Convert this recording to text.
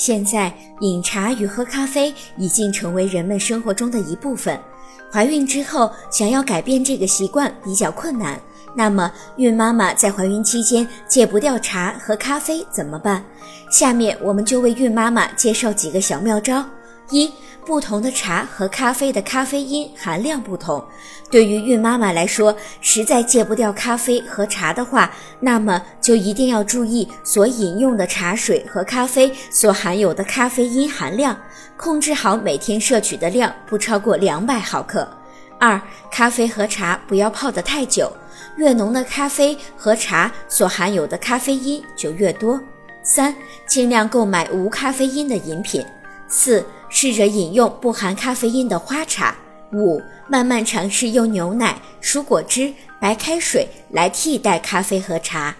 现在饮茶与喝咖啡已经成为人们生活中的一部分。怀孕之后，想要改变这个习惯比较困难。那么，孕妈妈在怀孕期间戒不掉茶和咖啡怎么办？下面我们就为孕妈妈介绍几个小妙招。一、不同的茶和咖啡的咖啡因含量不同。对于孕妈妈来说，实在戒不掉咖啡和茶的话，那么就一定要注意所饮用的茶水和咖啡所含有的咖啡因含量，控制好每天摄取的量，不超过两百毫克。二、咖啡和茶不要泡得太久，越浓的咖啡和茶所含有的咖啡因就越多。三、尽量购买无咖啡因的饮品。四、试着饮用不含咖啡因的花茶。五、慢慢尝试用牛奶、蔬果汁、白开水来替代咖啡和茶。